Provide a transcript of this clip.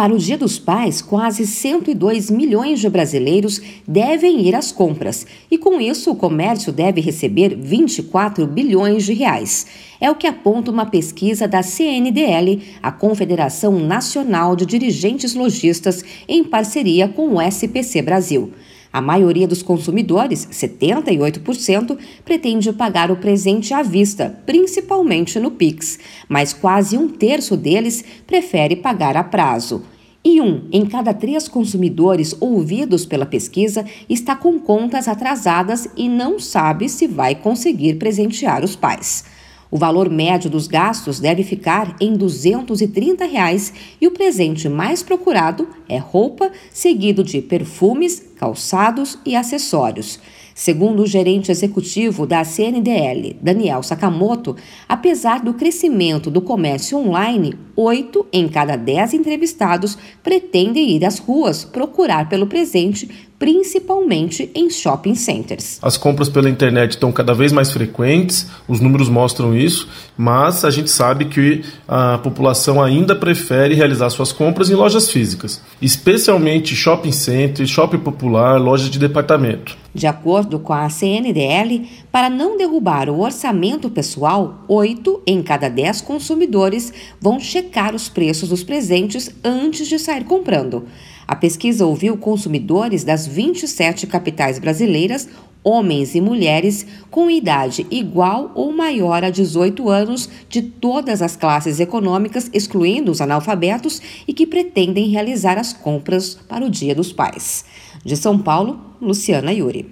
Para o Dia dos Pais, quase 102 milhões de brasileiros devem ir às compras e, com isso, o comércio deve receber 24 bilhões de reais. É o que aponta uma pesquisa da CNDL, a Confederação Nacional de Dirigentes Logistas, em parceria com o SPC Brasil. A maioria dos consumidores, 78%, pretende pagar o presente à vista, principalmente no Pix, mas quase um terço deles prefere pagar a prazo. E um em cada três consumidores ouvidos pela pesquisa está com contas atrasadas e não sabe se vai conseguir presentear os pais. O valor médio dos gastos deve ficar em 230 reais, e o presente mais procurado é roupa, seguido de perfumes, calçados e acessórios. Segundo o gerente executivo da CNDL, Daniel Sakamoto, apesar do crescimento do comércio online, oito em cada dez entrevistados pretendem ir às ruas procurar pelo presente, principalmente em shopping centers. As compras pela internet estão cada vez mais frequentes, os números mostram isso, mas a gente sabe que a população ainda prefere realizar suas compras em lojas físicas, especialmente shopping centers, shopping popular, lojas de departamento. De acordo com a CNDL, para não derrubar o orçamento pessoal, oito em cada dez consumidores vão checar os preços dos presentes antes de sair comprando. A pesquisa ouviu consumidores das 27 capitais brasileiras, homens e mulheres com idade igual ou maior a 18 anos de todas as classes econômicas, excluindo os analfabetos e que pretendem realizar as compras para o Dia dos Pais. De São Paulo, Luciana Yuri.